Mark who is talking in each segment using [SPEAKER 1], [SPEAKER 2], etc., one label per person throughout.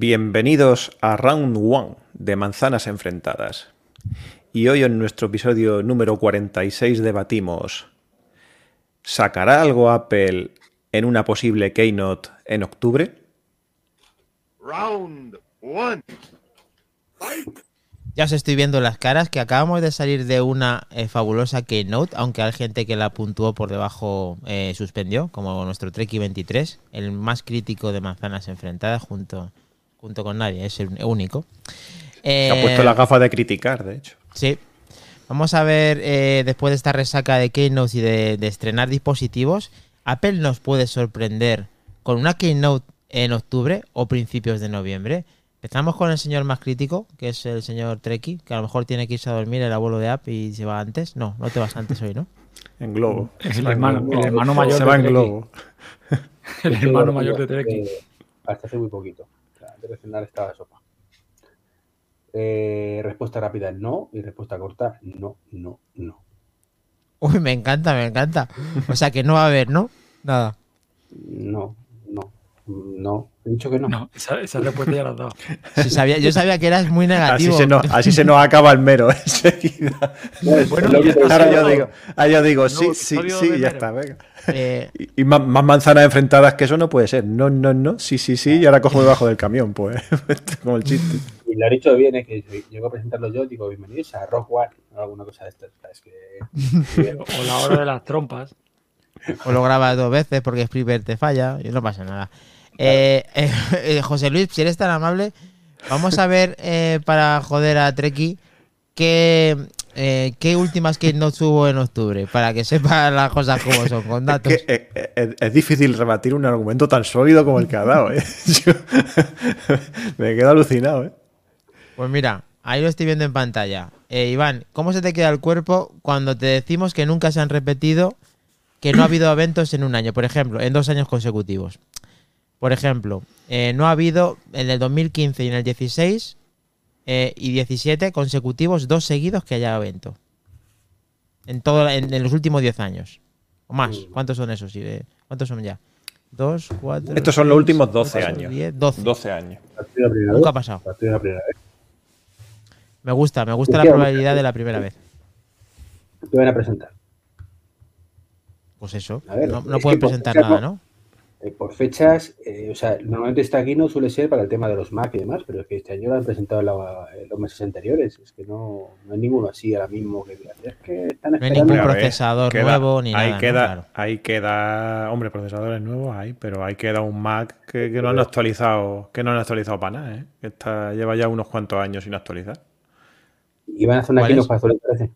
[SPEAKER 1] Bienvenidos a Round 1 de Manzanas Enfrentadas. Y hoy en nuestro episodio número 46 debatimos, ¿sacará algo Apple en una posible Keynote en octubre?
[SPEAKER 2] Round 1.
[SPEAKER 3] Ya os estoy viendo las caras que acabamos de salir de una eh, fabulosa Keynote, aunque hay gente que la puntuó por debajo eh, suspendió, como nuestro Treki 23, el más crítico de manzanas enfrentadas junto, junto con nadie, es el único.
[SPEAKER 1] Se ha puesto
[SPEAKER 3] Eh,
[SPEAKER 1] la gafa de criticar, de hecho.
[SPEAKER 3] Sí. Vamos a ver, eh, después de esta resaca de Keynote y de, de estrenar dispositivos, Apple nos puede sorprender con una Keynote en octubre o principios de noviembre. Empezamos con el señor más crítico, que es el señor Treki, que a lo mejor tiene que irse a dormir el abuelo de App y se va antes. No, no te vas antes hoy, ¿no?
[SPEAKER 1] En globo.
[SPEAKER 4] Es el hermano, el hermano mayor
[SPEAKER 1] Se
[SPEAKER 4] de
[SPEAKER 1] va en globo.
[SPEAKER 4] El hermano mayor de Treki.
[SPEAKER 5] hasta hace muy poquito. Antes de cenar estaba sopa. Eh, respuesta rápida, no. Y respuesta corta, no, no, no.
[SPEAKER 3] Uy, me encanta, me encanta. O sea que no va a haber, ¿no? Nada.
[SPEAKER 5] No, no. He dicho que no.
[SPEAKER 4] No, esa, esa respuesta ya la has dado.
[SPEAKER 3] Sí, sabía, yo sabía que eras muy
[SPEAKER 1] Así
[SPEAKER 3] negativo.
[SPEAKER 1] se, nos, así se nos acaba el mero enseguida.
[SPEAKER 4] Bueno.
[SPEAKER 1] Ahora yo digo, ahora yo digo sí, sí, sí, ya
[SPEAKER 4] mero.
[SPEAKER 1] está, venga.
[SPEAKER 3] Eh,
[SPEAKER 1] Y, y más, más manzanas enfrentadas que eso no puede ser. No, no, no, sí, sí, sí, y ahora cojo debajo del camión, pues. Como el chiste.
[SPEAKER 5] Y lo ha dicho bien, es que llego a presentarlo yo, digo, bienvenidos a Rock One, o alguna cosa de estas. Es que.
[SPEAKER 4] O la hora de las trompas.
[SPEAKER 3] o lo grabas dos veces porque Spreaker te falla y no pasa nada. Eh, eh, eh, José Luis, si eres tan amable, vamos a ver eh, para joder a Treki qué, qué últimas Keynote hubo en octubre, para que sepa las cosas como son, con
[SPEAKER 1] Es,
[SPEAKER 3] datos.
[SPEAKER 1] que, es, es difícil rebatir un argumento tan sólido como el que ha dado, ¿eh? Yo- me quedo alucinado, ¿eh?
[SPEAKER 3] Pues mira, ahí lo estoy viendo en pantalla. Iván, ¿cómo se te queda el cuerpo cuando te decimos que nunca se han repetido, que no ha habido eventos en un año, por ejemplo, en dos años consecutivos? Por ejemplo, eh, no ha habido en el 2015 y en el 16 eh, y 17 consecutivos, dos seguidos que haya evento. En, todo, en, en los últimos 10 años. O más. ¿Cuántos son esos? Eh, ¿Cuántos son ya? Dos, cuatro.
[SPEAKER 1] Estos son los últimos 12
[SPEAKER 3] ocho,
[SPEAKER 1] años.
[SPEAKER 3] 10, 12.
[SPEAKER 1] 12 años.
[SPEAKER 3] Nunca ha pasado. Me gusta, me gusta la probabilidad de la primera vez.
[SPEAKER 5] Te van a presentar.
[SPEAKER 3] Pues eso.
[SPEAKER 5] A ver,
[SPEAKER 3] no, no pueden
[SPEAKER 5] por
[SPEAKER 3] presentar nada,
[SPEAKER 5] ¿no? Eh, por fechas, eh, o sea, normalmente está aquí no suele ser para el tema de los Mac y demás, pero es que este año lo han presentado en, la, eh, los meses anteriores. Es que no, no hay ninguno así ahora mismo que diga.
[SPEAKER 3] No hay ningún procesador
[SPEAKER 1] queda,
[SPEAKER 3] nuevo ni
[SPEAKER 1] ahí. Queda. Ahí queda, hombre, procesadores nuevos hay, pero ahí queda un Mac que, que no han actualizado, que no han actualizado para nada, ¿eh? que está, lleva ya unos cuantos años sin actualizar.
[SPEAKER 5] Y van a hacer una aquí los 13.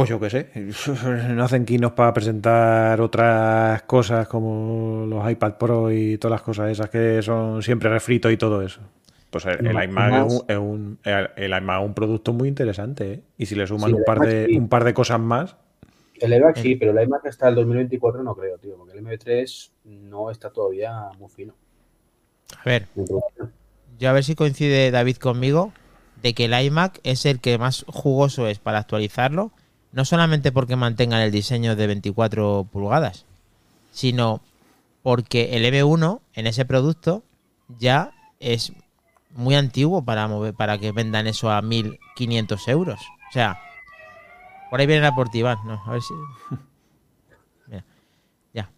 [SPEAKER 1] Pues yo qué sé, no hacen keynote para presentar otras cosas como los iPad Pro y todas las cosas esas que son siempre refritos y todo eso. Pues el, iMac es un, es un- el, el iMac es un producto muy interesante, ¿eh? Y si le suman
[SPEAKER 5] Sí,
[SPEAKER 1] un, par de,
[SPEAKER 5] sí.
[SPEAKER 1] un par de cosas más,
[SPEAKER 5] El iMac sí, pero el iMac hasta el 2024 no creo, tío, porque el M3 no está todavía muy fino.
[SPEAKER 3] A ver, yo a ver si coincide David conmigo de que el iMac es el que más jugoso es para actualizarlo, no solamente porque mantengan el diseño de 24 pulgadas, sino porque el M1 en ese producto ya es muy antiguo para mover, para que vendan eso a 1500 euros. O sea, por ahí viene la por ti, Iván. No, a ver si. Mira, ya.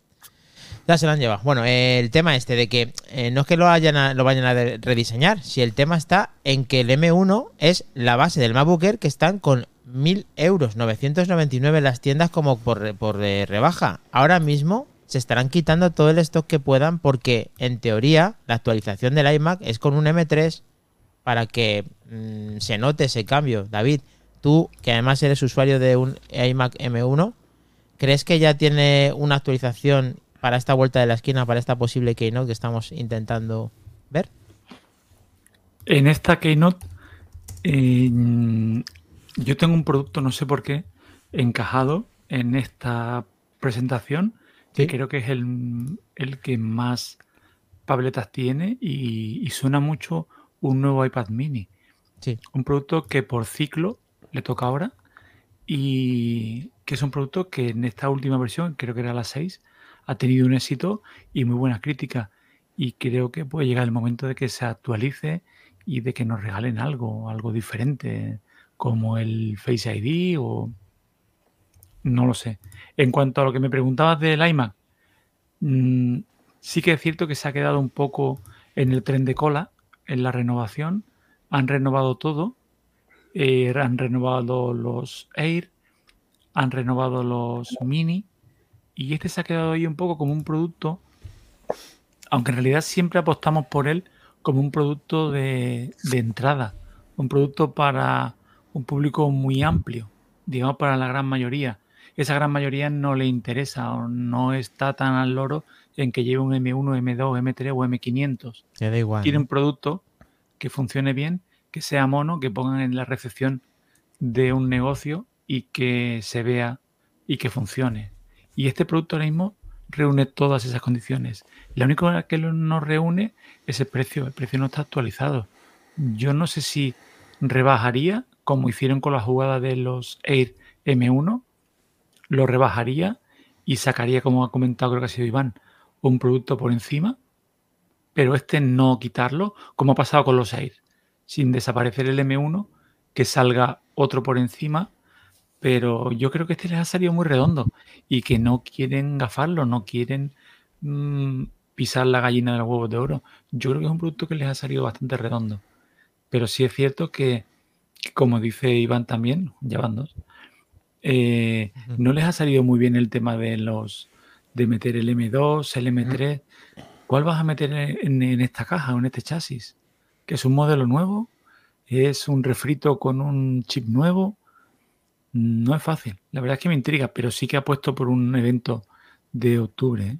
[SPEAKER 3] Ya se lo han llevado. Bueno, eh, el tema este de que eh, no es que lo, hayan a- lo vayan a rediseñar, si el tema está en que el M1 es la base del MacBook Air que están con 1000 euros, 999 en las tiendas como por, por eh, rebaja. Ahora mismo se estarán quitando todo el stock que puedan porque en teoría la actualización del iMac es con un M3 para que mm, se note ese cambio. David, tú que además eres usuario de un iMac M1, ¿crees que ya tiene una actualización para esta vuelta de la esquina, para esta posible Keynote que estamos intentando ver?
[SPEAKER 4] En esta Keynote, eh, yo tengo un producto, no sé por qué, encajado en esta presentación, que creo que es el, el que más tabletas tiene y, y suena mucho un nuevo iPad mini.
[SPEAKER 3] Sí.
[SPEAKER 4] Un producto que por ciclo le toca ahora y que es un producto que en esta última versión, creo que era la 6, ha tenido un éxito y muy buenas críticas. y creo que puede llegar el momento de que se actualice y de que nos regalen algo, algo diferente, como el Face ID o no lo sé. En cuanto a lo que me preguntabas del iMac, mm, sí que es cierto que se ha quedado un poco en el tren de cola, en la renovación. Han renovado todo. Eh, han renovado los Air, han renovado los Mini. Y este se ha quedado ahí un poco como un producto, aunque en realidad siempre apostamos por él como un producto de, de entrada, un producto para un público muy amplio, digamos para la gran mayoría esa gran mayoría no le interesa o no está tan al loro en que lleve un M1, M2, M3 o M500.
[SPEAKER 3] Te da igual.
[SPEAKER 4] Quiere un producto que funcione bien, que sea mono, que pongan en la recepción de un negocio y que se vea y que funcione. Y este producto ahora mismo reúne todas esas condiciones. La única que no reúne es el precio. El precio no está actualizado. Yo no sé si rebajaría, como hicieron con la jugada de los Air M1, lo rebajaría y sacaría, como ha comentado, creo que ha sido Iván, un producto por encima, pero este no quitarlo, como ha pasado con los Air, sin desaparecer el M1, que salga otro por encima, pero yo creo que este les ha salido muy redondo y que no quieren gafarlo, no quieren mm, pisar la gallina de los huevos de oro. Yo creo que es un producto que les ha salido bastante redondo, pero sí es cierto que, como dice Iván también, ya van dos, eh, no les ha salido muy bien el tema de los de meter el M2, el M3. ¿Cuál vas a meter en, esta caja o en este chasis? ¿Que es un modelo nuevo? ¿Es un refrito con un chip nuevo? No es fácil. La verdad es que me intriga, pero sí que ha puesto por un evento de octubre. ¿eh?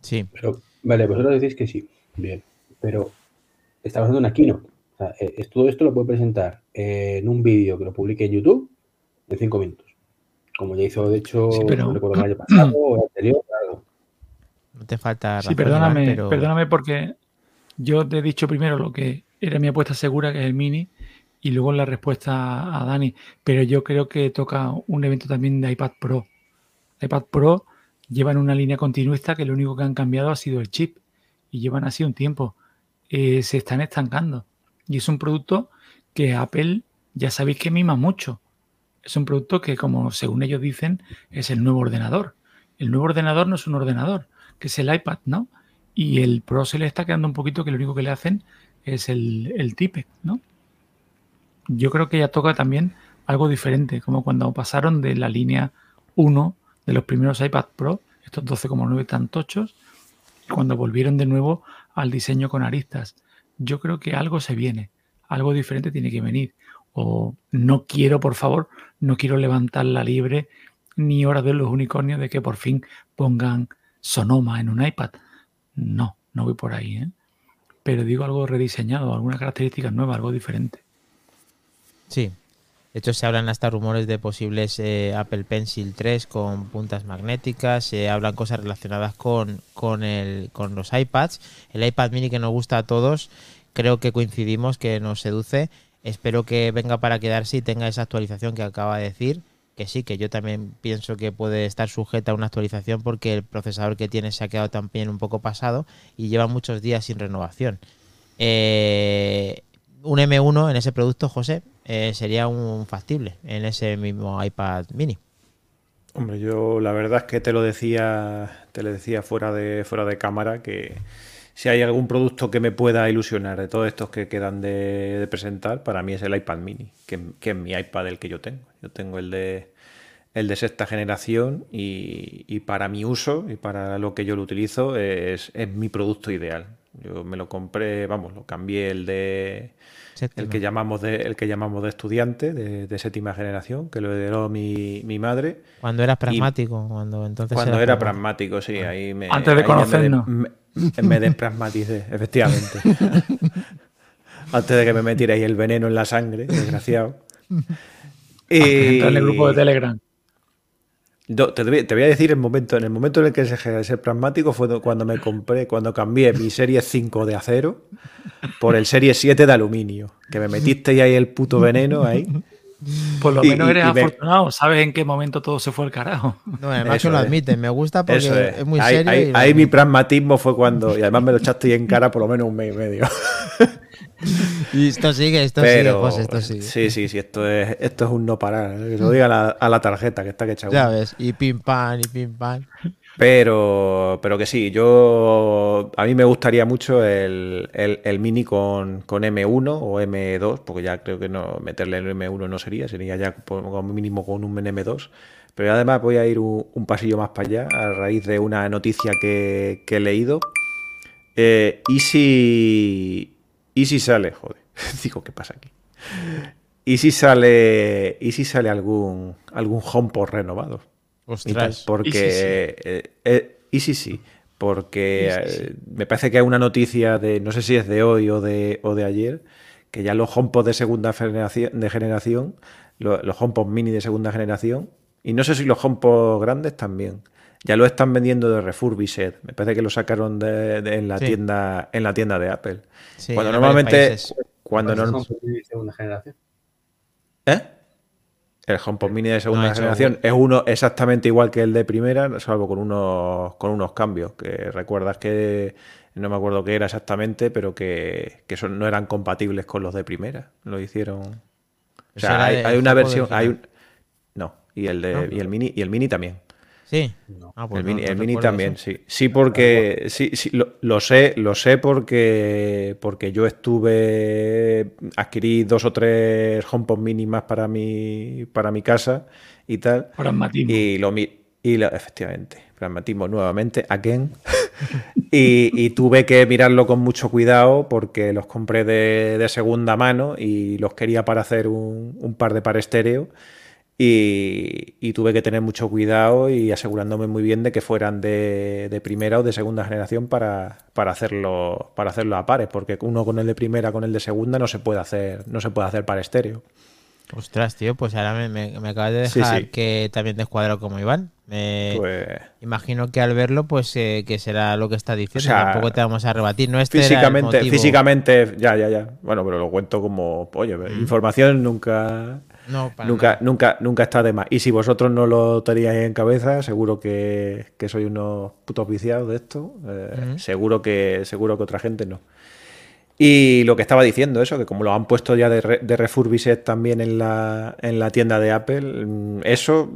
[SPEAKER 3] Sí.
[SPEAKER 5] Pero, vale, vosotros decís que sí. Bien. Pero estamos haciendo una keynote. Eh, todo esto lo puede presentar en un vídeo que lo publique en YouTube de cinco minutos. Como ya hizo, de hecho, no recuerdo el año pasado o el anterior, claro.
[SPEAKER 3] No te falta
[SPEAKER 4] Sí, perdóname, perdóname porque yo te he dicho primero lo que era mi apuesta segura, que es el Mini, y luego la respuesta a Dani. Pero yo creo que toca un evento también de iPad Pro. iPad Pro llevan una línea continuista que lo único que han cambiado ha sido el chip. Y llevan así un tiempo. Eh, se están estancando. Y es un producto que Apple ya sabéis que mima mucho es un producto que, como según ellos dicen, es el nuevo ordenador. El nuevo ordenador no es un ordenador, que es el iPad, ¿no? Y el Pro se le está quedando un poquito que lo único que le hacen es el, el ¿no? Yo creo que ya toca también algo diferente, como cuando pasaron de la línea 1 de los primeros iPad Pro, estos 12,9 tantochos, cuando volvieron de nuevo al diseño con aristas. Yo creo que algo se viene, algo diferente tiene que venir o no quiero, por favor, no quiero levantar la libre ni hora de los unicornios de que por fin pongan Sonoma en un iPad. No, no voy por ahí, ¿eh? Pero digo algo rediseñado, alguna característica nueva, algo diferente.
[SPEAKER 3] Sí. De hecho, se hablan hasta rumores de posibles eh, Apple Pencil 3 con puntas magnéticas, se hablan cosas relacionadas con, con, el, con los iPads. El iPad mini que nos gusta a todos, creo que coincidimos, que nos seduce Espero que venga para quedarse y tenga esa actualización que acaba de decir. Que sí, que yo también pienso que puede estar sujeta a una actualización porque el procesador que tiene se ha quedado también un poco pasado y lleva muchos días sin renovación. Eh, un M1 en ese producto, José, eh, sería un factible en ese mismo iPad mini.
[SPEAKER 1] Hombre, yo la verdad es que te lo decía, te lo decía fuera de, fuera de cámara que si hay algún producto que me pueda ilusionar de todos estos que quedan de, presentar, para mí es el iPad mini, que, es mi iPad el que yo tengo. Yo tengo el de el de sexta generación y, para mi uso y para lo que yo lo utilizo es, mi producto ideal. Yo me lo compré, vamos, lo cambié el de el que llamamos de el que llamamos de estudiante de, séptima generación, que lo heredó mi, mi madre.
[SPEAKER 3] Cuando eras pragmático, cuando entonces
[SPEAKER 1] cuando era, pragmático, sí, ahí me
[SPEAKER 4] antes de conocernos.
[SPEAKER 1] Me despragmaticé, efectivamente. Antes de que me metierais el veneno en la sangre, desgraciado.
[SPEAKER 4] Y... En el grupo de Telegram.
[SPEAKER 1] Te, voy a decir el momento, en el momento en el que dejé de ser pragmático fue cuando me compré, cuando cambié mi serie 5 de acero por el serie 7 de aluminio. Que me metisteis ahí el puto veneno ahí.
[SPEAKER 4] Por lo
[SPEAKER 1] Y-
[SPEAKER 4] menos
[SPEAKER 1] y-
[SPEAKER 4] eres
[SPEAKER 1] y me-
[SPEAKER 4] afortunado, sabes en qué momento todo se fue al carajo.
[SPEAKER 3] No, además
[SPEAKER 1] Eso
[SPEAKER 3] que lo
[SPEAKER 1] es.
[SPEAKER 3] admiten. Me gusta porque
[SPEAKER 1] Eso
[SPEAKER 3] es.
[SPEAKER 1] es.
[SPEAKER 3] muy
[SPEAKER 1] ahí,
[SPEAKER 3] serio.
[SPEAKER 1] ahí-
[SPEAKER 3] y lo
[SPEAKER 1] ahí mi pragmatismo fue cuando. Y además me lo echaste en cara por lo menos un mes y medio.
[SPEAKER 3] Y esto sigue, esto sigue. José, esto sigue.
[SPEAKER 1] Sí, sí, sí. Esto es, esto es un no parar. ¿eh? Que lo diga a la, a la tarjeta que está que
[SPEAKER 3] Ya ves, y pim pam, y pim pam.
[SPEAKER 1] Pero, pero que sí, yo a mí me gustaría mucho el, el- el mini con, con M1 o M2, porque ya creo que no meterle el M1 no sería, sería ya como mínimo con un M2. Pero además voy a ir un, un pasillo más para allá a raíz de una noticia que, que he leído. Eh, ¿y, si, ¿Y si sale? Joder, digo, ¿qué pasa aquí? ¿Y si sale, y si sale algún, algún HomePod renovado?
[SPEAKER 3] Ostras.
[SPEAKER 1] porque
[SPEAKER 4] Y sí, sí.
[SPEAKER 1] eh, eh, y sí, sí, porque
[SPEAKER 4] Y sí, sí.
[SPEAKER 1] eh, me parece que hay una noticia de, no sé si es de hoy o de, o de ayer, que ya los HomePod de segunda generación, de generación lo- los HomePod mini de segunda generación, y no sé si los HomePod grandes también, ya lo están vendiendo de refurbished. Me parece que lo sacaron de, de- en la
[SPEAKER 3] Sí.
[SPEAKER 1] tienda en la tienda de Apple.
[SPEAKER 3] Sí,
[SPEAKER 1] cuando normalmente cuando
[SPEAKER 5] ¿Cuántos
[SPEAKER 1] norm-
[SPEAKER 5] son de segunda generación?
[SPEAKER 1] ¿Eh? El HomePod Mini de segunda
[SPEAKER 3] No
[SPEAKER 1] generación es uno exactamente igual que el de primera, salvo con unos, con unos cambios, que recuerdas que no me acuerdo qué era exactamente, pero que, que son, no eran compatibles con los de primera. Lo hicieron. O sea, hay, una versión. Hay un, no, y el de,
[SPEAKER 3] ¿No?
[SPEAKER 1] y el mini, y el mini también.
[SPEAKER 3] Sí.
[SPEAKER 5] No.
[SPEAKER 3] Ah, pues
[SPEAKER 1] el
[SPEAKER 3] no-
[SPEAKER 1] mini,
[SPEAKER 3] no
[SPEAKER 1] el mini también,
[SPEAKER 3] eso.
[SPEAKER 1] sí. Sí, porque sí, sí, lo, lo sé, lo sé porque, porque yo estuve, adquirí dos o tres HomePod mini más para mi, para mi casa y tal.
[SPEAKER 4] Pragmatismo.
[SPEAKER 1] Y lo mi- y lo- efectivamente, pragmatismo nuevamente, again. y, y tuve que mirarlo con mucho cuidado porque los compré de, de segunda mano y los quería para hacer un, un par de par estéreo. Y, y tuve que tener mucho cuidado y asegurándome muy bien de que fueran de, de primera o de segunda generación para, para hacerlo para hacerlo a pares, porque uno con el de primera con el de segunda no se puede hacer no se puede hacer par estéreo.
[SPEAKER 3] Ostras, tío, pues ahora me, me- me acabas de dejar
[SPEAKER 1] sí.
[SPEAKER 3] que también te escuadro como Iván. Me
[SPEAKER 1] Pues
[SPEAKER 3] imagino que al verlo, pues eh, que será lo que está diciendo.
[SPEAKER 1] O sea,
[SPEAKER 3] Tampoco te vamos a rebatir. No este
[SPEAKER 1] físicamente, físicamente, ya, ya, ya. Bueno, pero lo cuento como, oye, información nunca,
[SPEAKER 3] No,
[SPEAKER 1] nunca, nunca, nunca está de más. Y si vosotros no lo teníais en cabeza, seguro que, que sois unos putos viciados de esto. eh. Seguro que, seguro que otra gente no. Y lo que estaba diciendo, eso, que como lo han puesto ya de, re- de refurbished también en la, en la tienda de Apple, mm, eso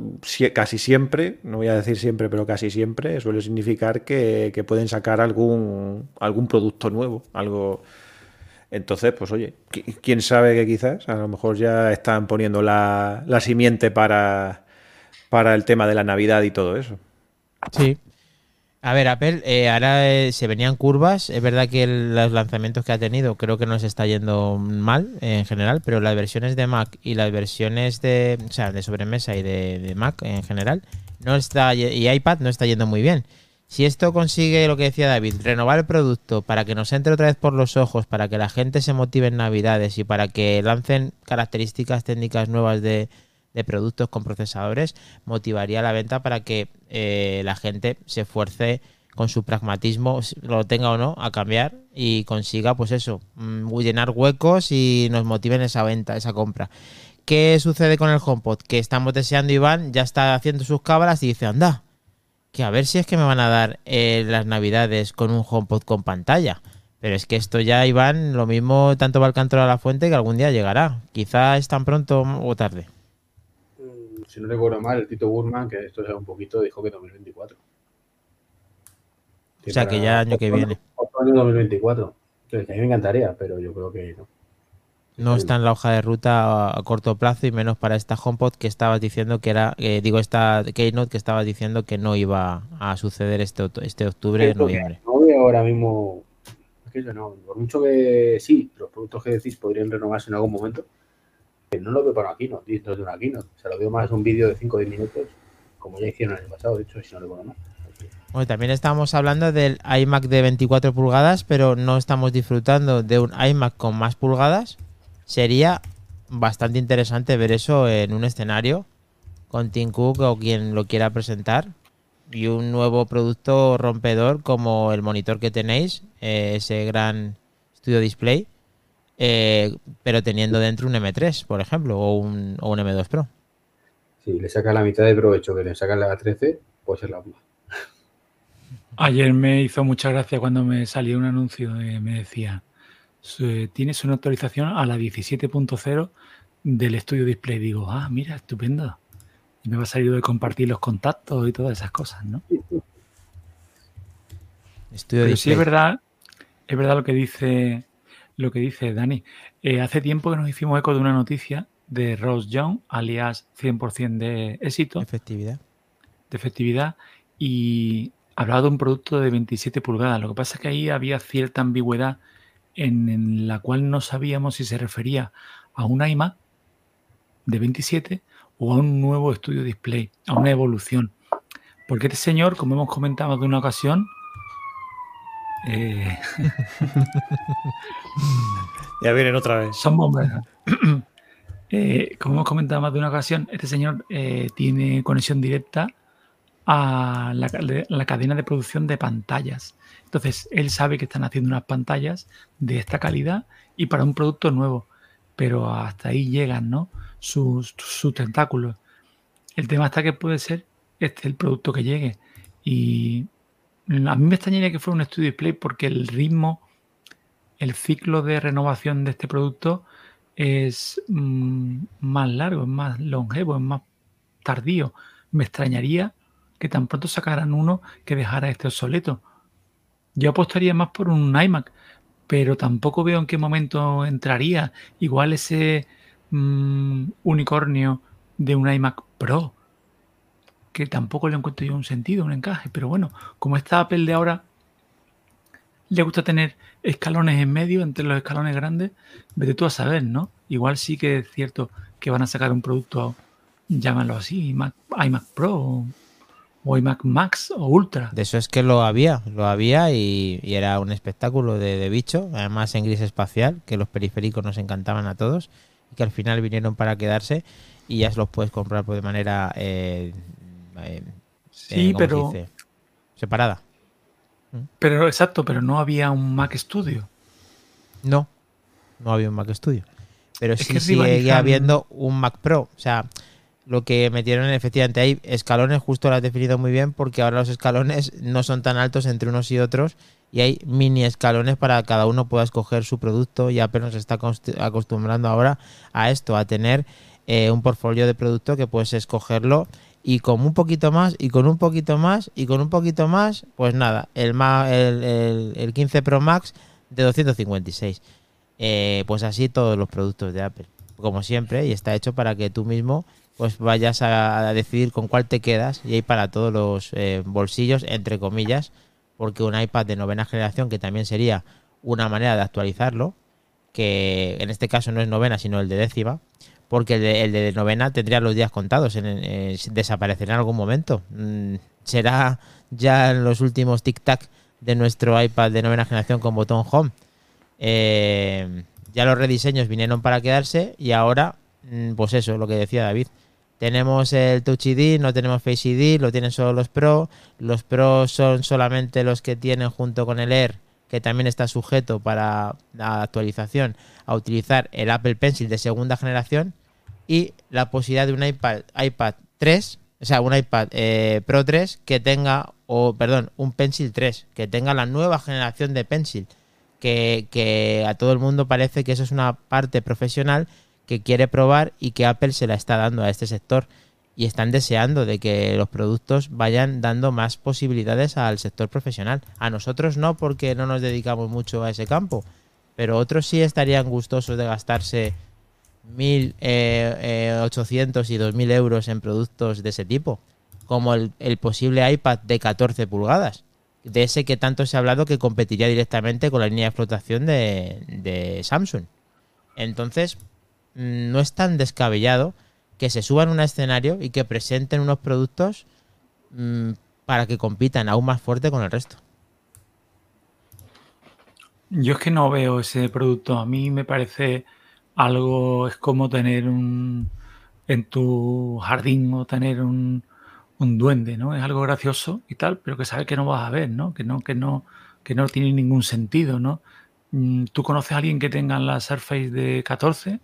[SPEAKER 1] casi siempre, no voy a decir siempre, pero casi siempre, suele significar que, que pueden sacar algún, algún producto nuevo, algo... Entonces, pues oye, qui- quién sabe que quizás a lo mejor ya están poniendo la, simiente para, para el tema de la Navidad y todo eso.
[SPEAKER 3] Sí. A ver, Apple, eh, ahora eh, se venían curvas. Es verdad que los lanzamientos que ha tenido creo que no se está yendo mal en general, pero las versiones de Mac y las versiones de, o sea, de sobremesa y de, de Mac en general no está y iPad no está yendo muy bien. Si esto consigue lo que decía David, renovar el producto para que nos entre otra vez por los ojos, para que la gente se motive en Navidades y para que lancen características técnicas nuevas de, de productos con procesadores, motivaría la venta para que eh, la gente se esfuerce con su pragmatismo, lo tenga o no, a cambiar y consiga, pues eso, mm, llenar huecos y nos motiven esa venta, esa compra. ¿Qué sucede con el HomePod? Que estamos deseando, Iván, ya está haciendo sus cábalas y dice, anda, que a ver si es que me van a dar eh, las navidades con un HomePod con pantalla. Pero es que esto ya, Iván, lo mismo tanto va el canto a la fuente que algún día llegará. Quizá es tan pronto o tarde.
[SPEAKER 5] Mm, Si no recuerdo mal, el Tito Burman, que esto sea un poquito, dijo que 2024.
[SPEAKER 3] O sea, que ya año que viene.
[SPEAKER 5] Otro año 2024. Entonces, que a mí me encantaría, pero yo creo que no.
[SPEAKER 3] No está en la hoja de ruta a, a corto plazo y menos para esta HomePod que estabas diciendo que era, eh, digo, esta Keynote que estabas diciendo que no iba a suceder este, este octubre,
[SPEAKER 5] que
[SPEAKER 3] noviembre.
[SPEAKER 5] No veo ahora mismo. Es no. Por mucho que sí, los productos que decís podrían renovarse en algún momento. Que no lo veo para una keynote, dentro de una keynote. O sea, lo veo más un vídeo de 5 o 10 minutos, como ya hicieron el año pasado, de hecho, si no recuerdo mal.
[SPEAKER 3] Bueno, también estábamos hablando del iMac de 24 pulgadas, pero no estamos disfrutando de un iMac con más pulgadas. Sería bastante interesante ver eso en un escenario con Tim Cook o quien lo quiera presentar. Y un nuevo producto rompedor como el monitor que tenéis, eh, ese gran Studio Display, eh, pero teniendo dentro un M3, por ejemplo, o un, o un M2 Pro.
[SPEAKER 5] Si le saca la mitad de provecho que le saca la 13, puede ser la bomba.
[SPEAKER 4] Ayer me hizo mucha gracia cuando me salió un anuncio y me decía, tienes una actualización a la 17.0 del estudio display. Digo, ah, mira, estupendo. Y me va a salir de compartir los contactos y todas esas cosas, ¿no?
[SPEAKER 3] Estudio
[SPEAKER 4] Pero sí es verdad, es verdad lo que dice lo que dice Dani. Eh, hace tiempo que nos hicimos eco de una noticia de Rose Young, alias 100% de éxito,
[SPEAKER 3] Efectividad.
[SPEAKER 4] de efectividad, y hablaba de un producto de 27 pulgadas. Lo que pasa es que ahí había cierta ambigüedad en, en la cual no sabíamos si se refería a un iMac de 27 o a un nuevo estudio display, a una evolución. Porque este señor, como hemos comentado más de una ocasión, eh,
[SPEAKER 1] Ya vienen otra vez.
[SPEAKER 4] son bomberos. Eh, como hemos comentado más de una ocasión, este señor eh, tiene conexión directa a la, ca- la cadena de producción de pantallas. Entonces, él sabe que están haciendo unas pantallas de esta calidad y para un producto nuevo. Pero hasta ahí llegan, ¿no? Sus, sus tentáculos. El tema está que puede ser este el producto que llegue. Y a mí me extrañaría que fuera un estudio display porque el ritmo, el ciclo de renovación de este producto es mm, más largo, es más longevo, es más tardío. Me extrañaría que tan pronto sacaran uno que dejara este obsoleto. Yo apostaría más por un iMac, pero tampoco veo en qué momento entraría. Igual ese mm, unicornio de un iMac Pro, que tampoco le encuentro yo un sentido, un encaje. Pero bueno, como esta Apple de ahora le gusta tener escalones en medio entre los escalones grandes, vete tú a saber, ¿no? Igual sí que es cierto que van a sacar un producto, llámalo así, iMac, iMac Pro o, iMac Max o Ultra.
[SPEAKER 3] De eso es que lo había, lo había y, y era un espectáculo de, de bicho, además en gris espacial, que los periféricos nos encantaban a todos y que al final vinieron para quedarse y ya se los puedes comprar pues, de manera eh, eh,
[SPEAKER 4] Sí,
[SPEAKER 3] eh, ¿cómo se
[SPEAKER 4] pero,
[SPEAKER 3] dice? separada.
[SPEAKER 4] pero exacto, pero no había un Mac Studio.
[SPEAKER 3] No, no había un Mac Studio. Pero
[SPEAKER 4] Es
[SPEAKER 3] sí
[SPEAKER 4] que
[SPEAKER 3] sigue
[SPEAKER 4] rivalizan-
[SPEAKER 3] habiendo un Mac Pro. O sea, lo que metieron efectivamente hay escalones, justo lo has definido muy bien, porque ahora los escalones no son tan altos entre unos y otros y hay mini escalones para cada uno pueda escoger su producto y Apple nos está acost- acostumbrando ahora a esto, a tener eh, un portfolio de producto que puedes escogerlo y con un poquito más y con un poquito más y con un poquito más, pues nada, el, ma- el, el- el 15 Pro Max de 256. Eh, pues así todos los productos de Apple, como siempre, y está hecho para que tú mismo pues vayas a, a decidir con cuál te quedas y hay para todos los eh, bolsillos, entre comillas, porque un iPad de novena generación, que también sería una manera de actualizarlo, que en este caso no es novena, sino el de décima, porque el de, el de novena tendría los días contados, en, eh, desaparecerá en algún momento. Mm, será ya en los últimos tic-tac de nuestro iPad de novena generación con botón home. Eh, ya los rediseños vinieron para quedarse y ahora, mm, pues eso, lo que decía David. Tenemos el Touch ID, no tenemos Face ID, lo tienen solo los Pro. Los Pro son solamente los que tienen junto con el Air, que también está sujeto para la actualización a utilizar el Apple Pencil de segunda generación y la posibilidad de un iPad, iPad 3, o sea, un iPad eh, Pro 3 que tenga, o perdón, un Pencil 3, que tenga la nueva generación de Pencil, que, a todo el mundo parece que eso es una parte profesional que quiere probar y que Apple se la está dando a este sector. Y están deseando de que los productos vayan dando más posibilidades al sector profesional. A nosotros no, porque no nos dedicamos mucho a ese campo, pero otros sí estarían gustosos de gastarse 1.800 eh, y 2.000 euros en productos de ese tipo, como el, el posible iPad de 14 pulgadas, de ese que tanto se ha hablado que competiría directamente con la línea de explotación de, Samsung. Entonces, mm, no es tan descabellado que se suban a un escenario y que presenten unos productos mm, para que compitan aún más fuerte con el resto.
[SPEAKER 4] Yo es que no veo ese producto. A mí me parece algo, es como tener un en tu jardín o tener un, un duende, ¿no? Es algo gracioso y tal, pero que sabes que no vas a ver, ¿no? Que no, que no, que no tiene ningún sentido, ¿no? Mm, ¿Tú conoces a alguien que tenga la Surface de 14?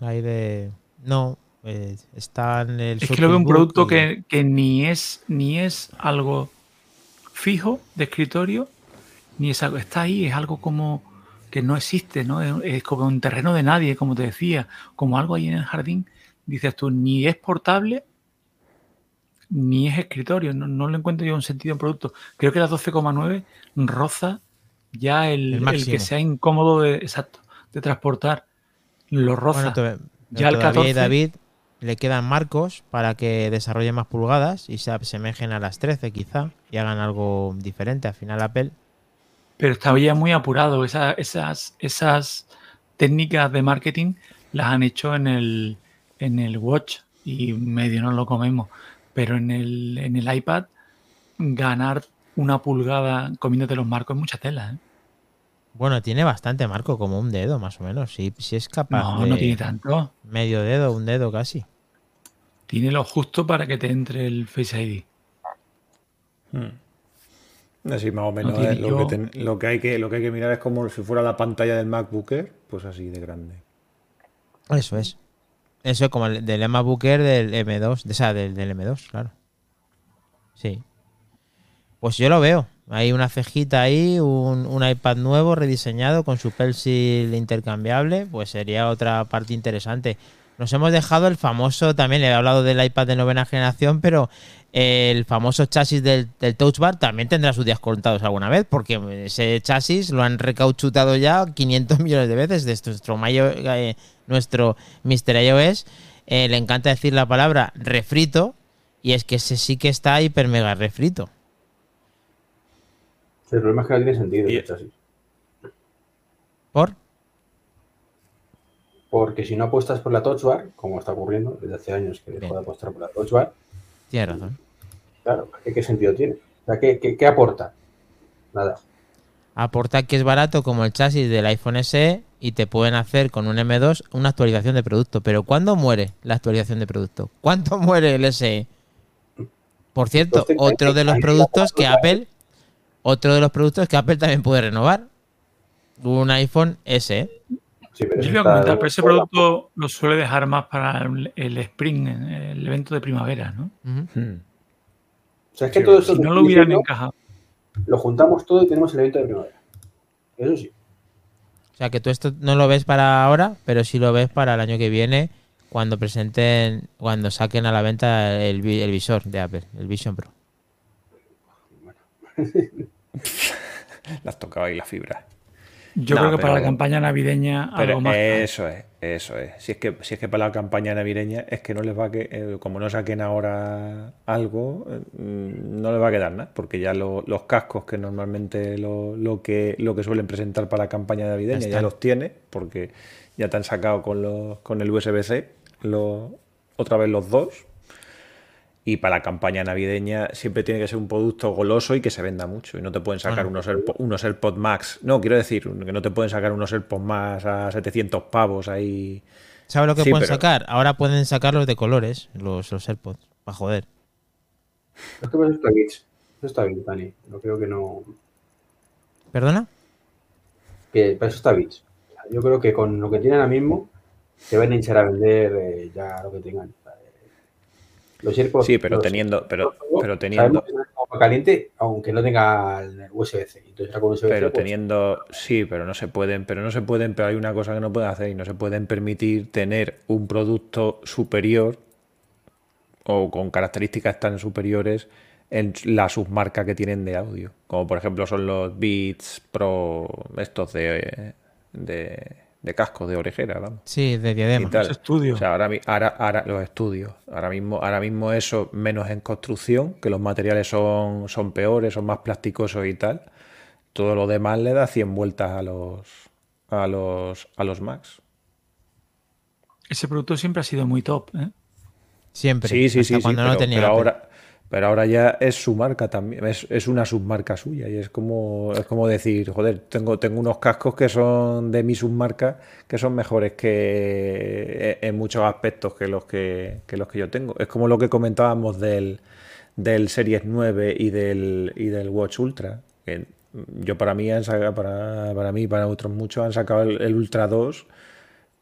[SPEAKER 3] Ahí de. No, pues está en el.
[SPEAKER 4] Es que lo veo un producto
[SPEAKER 3] y-
[SPEAKER 4] que, que ni, es, ni es algo fijo de escritorio, ni es algo. Está ahí, es algo como que no existe, ¿no? Es, es como un terreno de nadie, como te decía, como algo ahí en el jardín. Dices tú, ni es portable, ni es escritorio. No, no le encuentro yo un sentido en producto. Creo que la 12,9 roza ya el,
[SPEAKER 3] El
[SPEAKER 4] que sea incómodo de, exacto, de transportar. Lo roza.
[SPEAKER 3] Bueno,
[SPEAKER 4] Ya el
[SPEAKER 3] todavía
[SPEAKER 4] 14.
[SPEAKER 3] David le quedan marcos para que desarrolle más pulgadas y se asemejen a las 13 quizá y hagan algo diferente. Al final Apple
[SPEAKER 4] Pero estaba ya muy apurado. Esa- esas, esas técnicas de marketing las han hecho en el, en el Watch y medio no lo comemos. Pero en el, en el iPad, ganar una pulgada comiéndote los marcos es mucha tela. ¿eh?
[SPEAKER 3] Bueno, tiene bastante marco, como un dedo más o menos. Si, si es capaz
[SPEAKER 4] No,
[SPEAKER 3] de
[SPEAKER 4] no tiene tanto.
[SPEAKER 3] medio dedo, un dedo casi.
[SPEAKER 4] Tiene lo justo para que te entre el Face ID.
[SPEAKER 1] Así más o menos lo,
[SPEAKER 4] yo-
[SPEAKER 1] que ten- lo que hay que lo que hay que mirar es como si fuera la pantalla del MacBook Air, pues así de grande.
[SPEAKER 3] Eso es. Eso es como el del Emma Booker del M2, de, o sea, del, del M2, claro. Sí. Pues yo lo veo. Hay una cejita ahí, un, un iPad nuevo rediseñado con su pencil intercambiable, pues sería otra parte interesante. Nos hemos dejado el famoso, también le he hablado del iPad de novena generación, pero el famoso chasis del, del Touch Bar también tendrá sus días contados alguna vez, porque ese chasis lo han recauchutado ya 500 millones de veces. De nuestro, Mayo- eh, nuestro Mr. iOS eh, le encanta decir la palabra refrito, y es que ese sí que está hiper mega refrito.
[SPEAKER 5] El problema es que no tiene sentido
[SPEAKER 1] Y-
[SPEAKER 5] chasis.
[SPEAKER 3] ¿Por?
[SPEAKER 5] Porque si no apuestas por la Touch Bar, como está ocurriendo desde hace años que dejó de apostar por la Touch Bar,
[SPEAKER 3] Tienes razón.
[SPEAKER 5] claro, ¿qué, qué sentido tiene? O sea, ¿qué, qué, qué aporta? Nada.
[SPEAKER 3] Aporta que es barato como el chasis del iPhone SE y te pueden hacer con un M2 una actualización de producto. Pero ¿cuándo muere la actualización de producto? ¿Cuánto muere el SE? Por cierto, otro de los productos que Apple, otro de los productos que Apple también puede renovar. Un iPhone SE.
[SPEAKER 5] Sí, pero
[SPEAKER 4] Yo
[SPEAKER 5] eso
[SPEAKER 4] le voy a comentar, pero ese producto lo suele dejar más para el, Spring, el evento de primavera, ¿no?
[SPEAKER 1] Hmm.
[SPEAKER 5] O sea, es que todo eso
[SPEAKER 4] Si no lo hubieran
[SPEAKER 5] diciendo,
[SPEAKER 4] encajado.
[SPEAKER 5] Lo juntamos todo y tenemos el evento de primavera. Eso sí.
[SPEAKER 3] O sea que tú esto no lo ves para ahora, pero sí lo ves para el año que viene cuando presenten, cuando saquen a la venta el, vi- el visor de Apple, el Vision Pro.
[SPEAKER 1] Las tocaba ahí la fibra.
[SPEAKER 4] Yo
[SPEAKER 1] No,
[SPEAKER 4] creo que para la campaña navideña
[SPEAKER 1] Pero
[SPEAKER 4] algo más.
[SPEAKER 1] eso es, eso es. Si es que si es que para la campaña navideña es que no les va a que eh, como no saquen ahora algo, eh, mm, no les va a quedar nada, porque ya lo- los cascos que normalmente lo, lo que lo que suelen presentar para la campaña navideña ya los tiene, porque ya te han sacado con los con el USB-C otra vez los dos. Y para la campaña navideña siempre tiene que ser un producto goloso y que se venda mucho. Y no te pueden sacar
[SPEAKER 3] Bueno.
[SPEAKER 1] unos, AirPo- unos AirPods Max. No, quiero decir, que no te pueden sacar unos AirPods Max a 700 pavos ahí.
[SPEAKER 3] ¿Sabes lo que
[SPEAKER 1] Sí,
[SPEAKER 3] pueden
[SPEAKER 1] pero-
[SPEAKER 3] sacar? Ahora pueden sacar los de colores, los, los AirPods, para joder.
[SPEAKER 5] Es que eso está bien. Eso está bien, Dani. No creo que no.
[SPEAKER 3] ¿Perdona?
[SPEAKER 5] Que para eso está sea, Yo creo que con lo que tienen ahora mismo se van a hinchar a vender eh, ya lo que tengan. Los.
[SPEAKER 1] Sí, pero
[SPEAKER 5] los-
[SPEAKER 1] teniendo, pero,
[SPEAKER 5] los-
[SPEAKER 1] pero teniendo,
[SPEAKER 5] caliente, aunque no tenga el USB-C. USB-C,
[SPEAKER 1] pero
[SPEAKER 5] pues,
[SPEAKER 1] teniendo, sí, pero no se pueden, pero no se pueden, pero hay una cosa que no pueden hacer y no se pueden permitir tener un producto superior o con características tan superiores en la submarca que tienen de audio, como por ejemplo son los Beats Pro estos de, de, de casco, de orejera, vamos.
[SPEAKER 3] Sí, de
[SPEAKER 1] y
[SPEAKER 3] diadema.
[SPEAKER 1] tal.
[SPEAKER 4] Los estudios.
[SPEAKER 1] O sea, ahora, ahora, ahora los estudios. Ahora mismo, ahora mismo eso menos en construcción, que los materiales son, son peores, son más plasticosos y tal. Todo lo demás le da 100 vueltas a los a los a los Max.
[SPEAKER 4] Ese producto siempre ha sido muy top. ¿eh?
[SPEAKER 3] Siempre.
[SPEAKER 1] Sí, sí,
[SPEAKER 3] hasta
[SPEAKER 1] sí, sí,
[SPEAKER 3] cuando
[SPEAKER 1] pero,
[SPEAKER 3] no tenía
[SPEAKER 1] pero ahora pero ahora ya es su marca también, es, es una submarca suya y es como es como decir, joder, tengo tengo unos cascos que son de mi submarca que son mejores que en muchos aspectos que los que, que los que yo tengo. Es como lo que comentábamos del del Series 9 y del y del Watch Ultra, que yo para mí han sacado, para, para mí, para otros muchos, han sacado el, el Ultra 2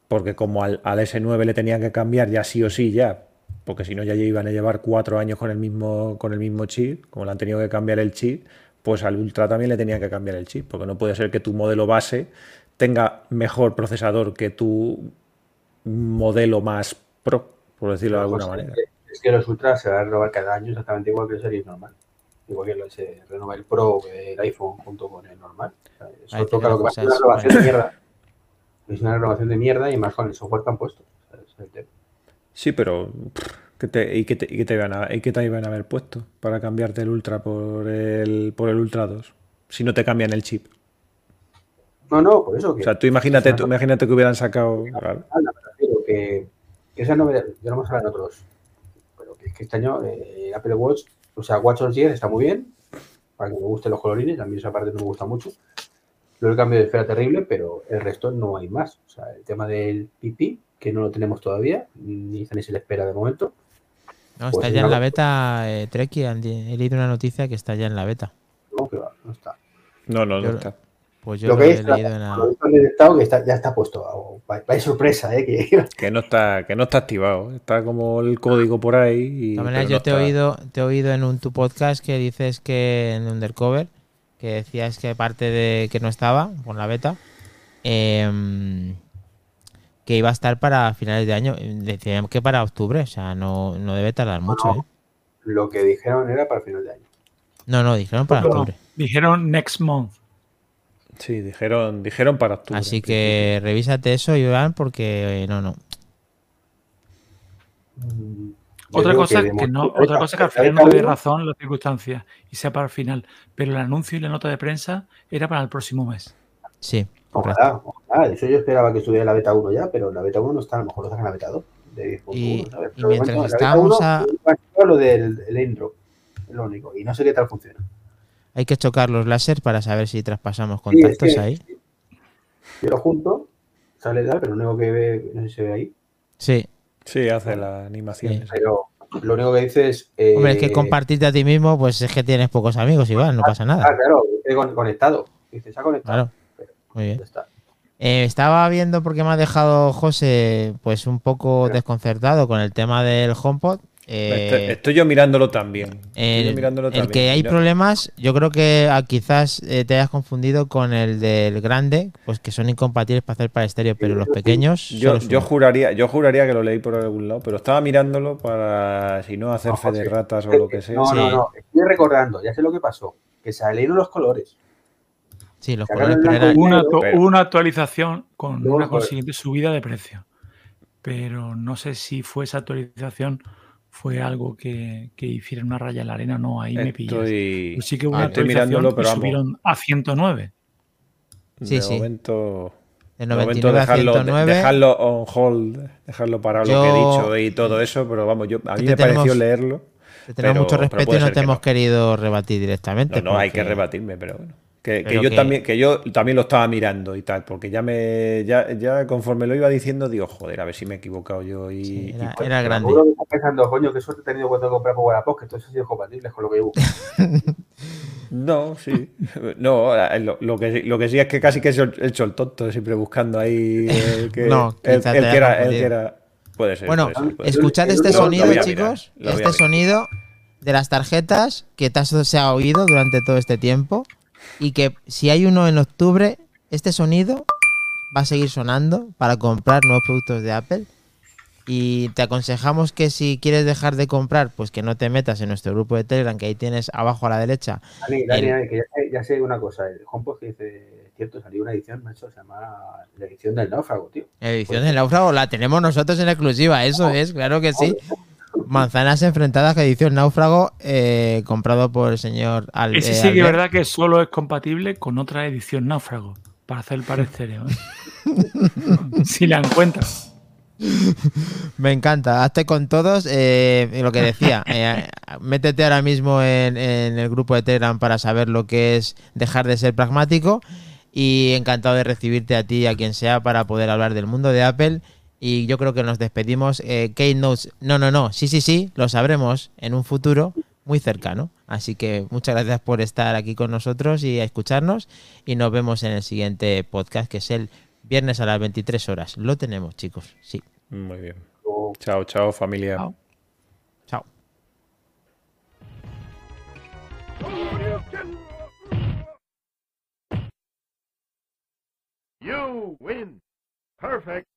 [SPEAKER 1] porque como al, al, S9 le tenían que cambiar ya sí o sí ya, porque si no ya iban a llevar cuatro años con el mismo, con el mismo chip, como le han tenido que cambiar el chip, pues al Ultra también le tenían que cambiar el chip, porque no puede ser que tu modelo base tenga mejor procesador que tu modelo más pro, por decirlo de alguna
[SPEAKER 5] Pues,
[SPEAKER 1] manera.
[SPEAKER 5] Es que los Ultras se van a renovar cada año exactamente igual que el Series normal. Igual que se renova el Pro del iPhone junto con el normal. O sea, Eso toca lo que pasa es una
[SPEAKER 3] cosas,
[SPEAKER 5] renovación
[SPEAKER 3] bueno.
[SPEAKER 5] de mierda. Es una renovación de mierda y más con el software que han puesto. O sea, ese es el tema.
[SPEAKER 1] Sí, pero pff, ¿qué te, y, qué te, y qué te iban a, y qué te iban a haber puesto para cambiarte el Ultra por el, por el Ultra 2? Si no te cambian el chip.
[SPEAKER 5] No, no, por eso que.
[SPEAKER 1] O sea, tú imagínate, tú imagínate que hubieran sacado. claro.
[SPEAKER 5] Que, que esa novedad, ya lo hemos hablado en otros, pero que es que este año eh, Apple Watch, o sea, WatchOS 10 está muy bien, para que me gusten los colorines, a mí esa parte no me gusta mucho. Luego el cambio de esfera terrible, pero el resto no hay más. O sea, el tema del pipí, que no lo tenemos todavía, ni, se le espera de momento.
[SPEAKER 3] No,
[SPEAKER 5] Pues
[SPEAKER 3] está ya en la beta, eh, Treki. He leído una noticia que está ya en la beta.
[SPEAKER 5] No, que va, no está.
[SPEAKER 1] No, no, no
[SPEAKER 3] Yo-
[SPEAKER 1] está.
[SPEAKER 3] Pues yo
[SPEAKER 5] Lo
[SPEAKER 3] lo,
[SPEAKER 5] que
[SPEAKER 3] he leído en la...
[SPEAKER 5] lo que está, ya está puesto. Oh, vaya sorpresa, ¿eh? Que,
[SPEAKER 1] Que no está, que no está activado. Está como el código por ahí. Y,
[SPEAKER 3] De todas maneras,
[SPEAKER 1] pero
[SPEAKER 3] yo
[SPEAKER 1] no
[SPEAKER 3] te he oído, te he oído en un tu podcast que dices que en Undercover, que decías que aparte de que no estaba con la beta, em, que iba a estar para finales de año. Decían que para octubre, o sea, no, no debe tardar mucho,
[SPEAKER 5] no.
[SPEAKER 3] ¿eh?
[SPEAKER 5] lo que dijeron era para final de año.
[SPEAKER 3] No, no, dijeron para octubre.
[SPEAKER 4] dijeron next month.
[SPEAKER 1] Sí, dijeron, dijeron para octubre.
[SPEAKER 3] Así que revísate eso, Iván, porque eh, no, no.
[SPEAKER 4] Otra cosa
[SPEAKER 5] de
[SPEAKER 4] que no, otra cosa que al final no
[SPEAKER 5] uno-
[SPEAKER 4] razón las circunstancias y sea para el final. Pero el anuncio y la nota de prensa era para el próximo mes.
[SPEAKER 3] Sí.
[SPEAKER 5] Ojalá, ojalá. Eso yo esperaba que estuviera la beta 1 ya, pero la beta 1 no está, a lo mejor lo sacan la beta 2 de 10.1,
[SPEAKER 3] Y- y
[SPEAKER 5] de
[SPEAKER 3] mientras
[SPEAKER 5] momento, la beta
[SPEAKER 3] estábamos
[SPEAKER 5] 1
[SPEAKER 3] a-
[SPEAKER 5] lo del el intro, lo único. Y no sé qué tal funciona.
[SPEAKER 3] Hay que chocar los láser para saber si traspasamos
[SPEAKER 5] Sí, es
[SPEAKER 3] contactos
[SPEAKER 5] que-
[SPEAKER 3] ahí.
[SPEAKER 5] Yo lo junto, sale tal, pero lo único que ve, no sé si se ve ahí,
[SPEAKER 3] Sí.
[SPEAKER 1] Sí, hace las animaciones.
[SPEAKER 5] pero lo único que dice es... eh,
[SPEAKER 3] Hombre, es que compartirte a ti mismo, pues es que tienes pocos amigos, Iván, no pasa
[SPEAKER 5] Ah,
[SPEAKER 3] nada.
[SPEAKER 5] claro, esté con- conectado. Dice, se ha conectado.
[SPEAKER 3] Claro. Muy bien.
[SPEAKER 5] Está.
[SPEAKER 3] Eh, estaba viendo porque me ha dejado José pues un poco desconcertado con el tema del HomePod. Eh,
[SPEAKER 1] Estoy, estoy yo mirándolo también. Estoy
[SPEAKER 3] el,
[SPEAKER 1] yo mirándolo
[SPEAKER 3] el
[SPEAKER 1] también.
[SPEAKER 3] que hay problemas, yo creo que ah, quizás eh, te hayas confundido con el del grande, pues que son incompatibles para hacer para estéreo, pero los pequeños.
[SPEAKER 1] Yo, juraría, yo juraría que lo leí por algún lado, pero estaba mirándolo para si no hacer fe de ratas o lo que sea.
[SPEAKER 5] No,
[SPEAKER 3] Sí.
[SPEAKER 5] no, no. Estoy recordando, ya sé lo que pasó. Que salieron los colores.
[SPEAKER 3] Sí, los
[SPEAKER 5] sacaron
[SPEAKER 3] colores, pero
[SPEAKER 5] y
[SPEAKER 4] Una,
[SPEAKER 1] pero-
[SPEAKER 4] hubo una actualización con una consiguiente subida de precio. Pero no sé si fue esa actualización, fue algo que, que hiciera una raya en la arena no. Ahí me pillas.
[SPEAKER 1] Estoy,
[SPEAKER 4] Pues sí que hubo
[SPEAKER 3] Ah,
[SPEAKER 4] una
[SPEAKER 1] estoy mirándolo, pero
[SPEAKER 4] subieron a 109.
[SPEAKER 3] Sí,
[SPEAKER 1] de
[SPEAKER 3] sí.
[SPEAKER 1] momento,
[SPEAKER 3] de
[SPEAKER 1] de momento
[SPEAKER 3] 99 a
[SPEAKER 1] dejarlo,
[SPEAKER 3] 109.
[SPEAKER 1] dejarlo on hold, dejarlo parado lo que he dicho y todo eso, pero vamos, yo, a mí
[SPEAKER 3] Te
[SPEAKER 1] me pareció leerlo.
[SPEAKER 3] Te tenemos
[SPEAKER 1] pero-
[SPEAKER 3] mucho respeto y no te
[SPEAKER 1] que
[SPEAKER 3] hemos
[SPEAKER 1] no.
[SPEAKER 3] querido rebatir directamente.
[SPEAKER 1] No, no, hay que rebatirme, pero bueno. Que, que yo
[SPEAKER 3] que-
[SPEAKER 1] también, que yo también lo estaba mirando y tal, porque ya me, ya, ya conforme lo iba diciendo, digo, joder, a ver si me he equivocado yo y,
[SPEAKER 3] Sí,
[SPEAKER 1] y
[SPEAKER 3] era,
[SPEAKER 1] tal.
[SPEAKER 3] era grande.
[SPEAKER 5] Que está pensando, coño, qué suerte he tenido cuando compré Wallapop, que todos han sido compatibles con lo que yo busco.
[SPEAKER 1] No, sí. No, lo, lo que, lo que sí es que casi que he hecho, he hecho el tonto, siempre buscando ahí el que,
[SPEAKER 3] No,
[SPEAKER 1] el, el que era, el que era. Puede ser.
[SPEAKER 3] Bueno,
[SPEAKER 1] puede ser, puede ser.
[SPEAKER 3] escuchad este
[SPEAKER 5] lo
[SPEAKER 3] sonido,
[SPEAKER 1] mirar,
[SPEAKER 3] chicos. Este sonido de las tarjetas que te has- se ha oído durante todo este tiempo. Y que si hay uno en octubre, este sonido va a seguir sonando para comprar nuevos productos de Apple. Y te aconsejamos que si quieres dejar de comprar, pues que no te metas en nuestro grupo de Telegram, que ahí tienes abajo a la derecha.
[SPEAKER 5] Dani, Dani,
[SPEAKER 3] El-
[SPEAKER 5] que ya sé, ya sé una cosa. El HomePod que dice, es cierto, salió una edición, macho, se llama la edición del náufrago, tío.
[SPEAKER 3] Edición del náufrago la tenemos nosotros en exclusiva, eso es, claro que sí. Manzanas enfrentadas, que edición náufrago, eh, comprado por el señor Al
[SPEAKER 4] Ese
[SPEAKER 3] eh,
[SPEAKER 4] sí que es verdad que solo es compatible con otra edición náufrago para hacer el par estéreo. ¿eh? si la encuentras.
[SPEAKER 3] Me encanta, hazte con todos. eh, lo que decía, eh, métete ahora mismo en, en el grupo de Telegram para saber lo que es dejar de ser pragmático. Y encantado de recibirte a ti y a quien sea para poder hablar del mundo de Apple. Y yo creo que nos despedimos. Eh, Kate Notes, no, no, no, sí, sí, sí, lo sabremos en un futuro. muy cercano. Así que muchas gracias por estar aquí con nosotros y a escucharnos. Y nos vemos en el siguiente podcast, que es el viernes a las 23 horas. Lo tenemos, chicos. Sí.
[SPEAKER 1] Muy bien. Chao, chao, familia.
[SPEAKER 4] Chao.
[SPEAKER 3] Chao.
[SPEAKER 2] You win. Perfect.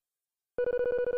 [SPEAKER 2] you